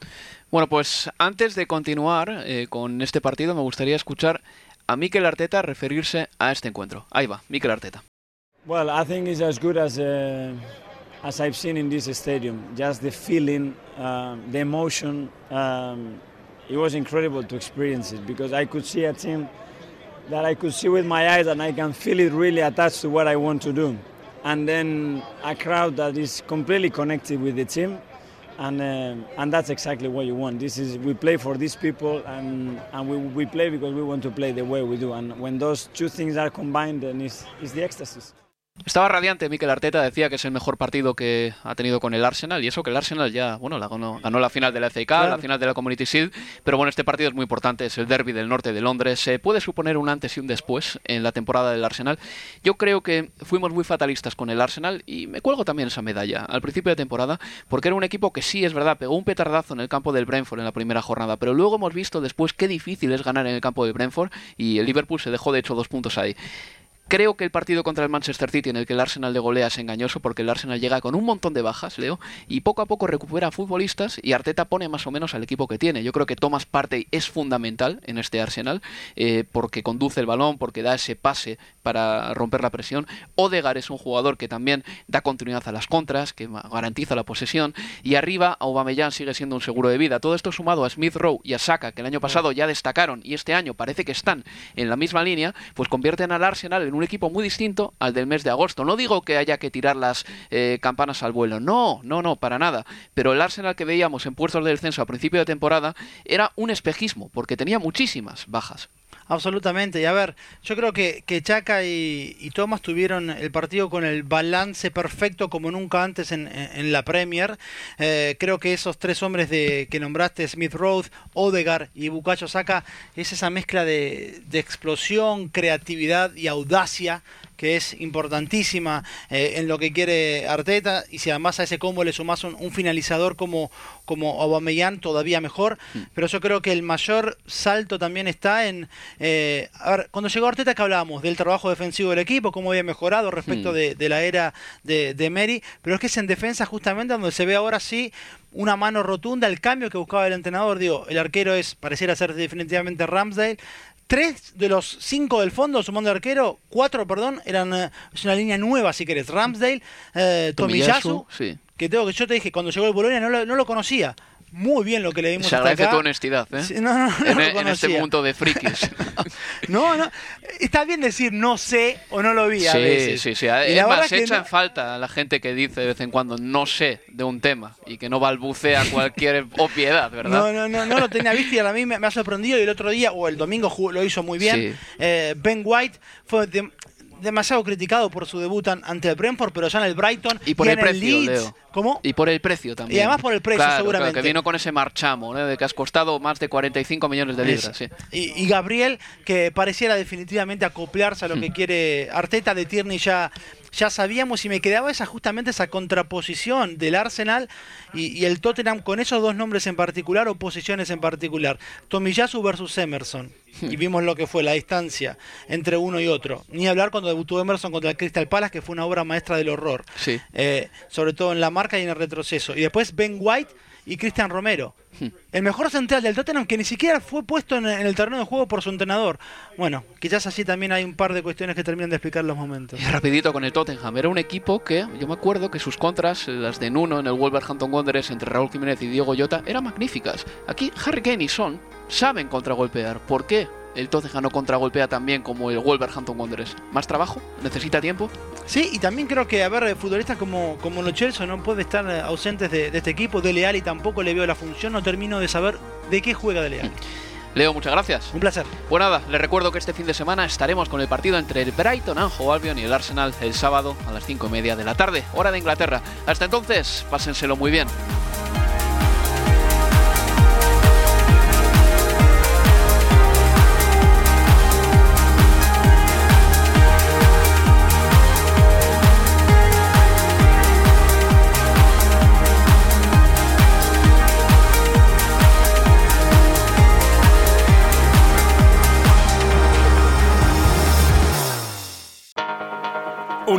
Bueno, pues antes de continuar eh, con este partido, me gustaría escuchar a Mikel Arteta referirse a este encuentro. Ahí va, Mikel Arteta. Well, I think it's as good as uh, as I've seen in this stadium. Just the feeling, uh, the emotion. Um, it was incredible to experience it because I could see a team that I could see with my eyes and I can feel it really attached to what I want to do. And then a crowd that is completely connected with the team. And, uh, and that's exactly what you want. This is we play for these people, and, and we, we play because we want to play the way we do. And when those two things are combined, then it's, it's the ecstasy. Estaba radiante Mikel Arteta, decía que es el mejor partido que ha tenido con el Arsenal y eso que el Arsenal ya, bueno, la ganó, la final de la FA Cup, la final de la Community Shield, pero bueno, este partido es muy importante, es el derby del norte de Londres, se puede suponer un antes y un después en la temporada del Arsenal. Yo creo que fuimos muy fatalistas con el Arsenal y me cuelgo también esa medalla al principio de temporada porque era un equipo que sí, es verdad, pegó un petardazo en el campo del Brentford en la primera jornada, pero luego hemos visto después qué difícil es ganar en el campo del Brentford y el Liverpool se dejó de hecho dos puntos ahí. Creo que el partido contra el Manchester City en el que el Arsenal de golea es engañoso porque el Arsenal llega con un montón de bajas, Leo, y poco a poco recupera futbolistas y Arteta pone más o menos al equipo que tiene. Yo creo que Thomas Partey es fundamental en este Arsenal eh, porque conduce el balón, porque da ese pase para romper la presión. Odegar es un jugador que también da continuidad a las contras, que garantiza la posesión. Y arriba, Aubameyang sigue siendo un seguro de vida. Todo esto sumado a Smith Rowe y a Saka, que el año pasado ya destacaron y este año parece que están en la misma línea, pues convierten al Arsenal en un equipo muy distinto al del mes de agosto. No digo que haya que tirar las eh, campanas al vuelo, no, no, no, para nada. Pero el Arsenal que veíamos en puestos del censo a principio de temporada era un espejismo, porque tenía muchísimas bajas. Absolutamente. Y a ver, yo creo que, que Chaca y, y, Thomas tuvieron el partido con el balance perfecto como nunca antes en, la Premier. Eh, creo que esos tres hombres de, que nombraste, Smith Road, Odegar y Bukayo Saka, es esa mezcla de, de explosión, creatividad y audacia que es importantísima eh, en lo que quiere Arteta y si además a ese combo le sumas un, finalizador como, como Aubameyang todavía mejor mm. pero yo creo que el mayor salto también está en eh, a ver, cuando llegó Arteta que hablábamos del trabajo defensivo del equipo cómo había mejorado respecto mm. de, la era de, de Mary pero es que es en defensa justamente donde se ve ahora sí una mano rotunda, el cambio que buscaba el entrenador, digo, el arquero es, pareciera ser definitivamente Ramsdale, Tres de los cinco del fondo, sumando arquero, cuatro, perdón, eran eh, es una línea nueva, si querés. Ramsdale, eh, Tomiyasu, que tengo que yo te dije, cuando llegó el Bolonia no lo, no lo conocía. Muy bien lo que le vimos Se hasta agradece acá. tu honestidad, ¿eh? No, no, no en, lo en este mundo de frikis. No, no. Está bien decir no sé o no lo vi a sí, veces. sí, sí. Y Es más, que echa en falta a la gente que dice de vez en cuando no sé de un tema y que no balbucea cualquier obviedad, ¿verdad? No, no, no, no lo tenía visto y a mí me, me ha sorprendido y el otro día, o el domingo lo hizo muy bien. Eh, ben White fue de- demasiado criticado por su debut an- ante el Brentford, pero ya en el Brighton Y por y el en precio, Leeds. Leo. ¿Cómo? Y por el precio también. Y además por el precio, Claro, claro, seguramente. que vino con ese marchamo, ¿no? de que has costado más de 45 millones de libras. Sí. Y, y Gabriel, que pareciera definitivamente acoplarse a lo que quiere Arteta de Tierney, ya, ya sabíamos y me quedaba esa justamente esa contraposición del Arsenal y, y el Tottenham con esos dos nombres en particular o posiciones en particular. Tomiyasu versus Emerson. Y vimos lo que fue la distancia entre uno y otro. Ni hablar cuando debutó Emerson contra el Crystal Palace, que fue una obra maestra del horror. Sí. Eh, sobre todo en la marca y en el retroceso. Y después Ben White y Cristian Romero. El mejor central del Tottenham que ni siquiera fue puesto en, el terreno de juego por su entrenador. Bueno, quizás así también hay un par de cuestiones que terminan de explicar los momentos. Y rapidito con el Tottenham. Era un equipo que, yo me acuerdo que sus contras, las de Nuno en el Wolverhampton Wanderers entre Raúl Jiménez y Diego Llota, eran magníficas. Aquí Harry Kane y Son saben contragolpear. ¿Por qué? El Tottenham no contragolpea tan bien como el Wolverhampton Wanderers. ¿Más trabajo? ¿Necesita tiempo? Sí, y también creo que, a ver, eh, futbolistas como, como Lo Celso no puede estar eh, ausentes de, de este equipo. Dele Alli tampoco le veo la función. No termino de saber de qué juega Dele Alli. Leo, muchas gracias. Un placer. Pues nada, les recuerdo que este fin de semana estaremos con el partido entre el Brighton Hove Albion y el Arsenal el sábado a las 5 y media de la tarde, hora de Inglaterra. Hasta entonces, pásenselo muy bien.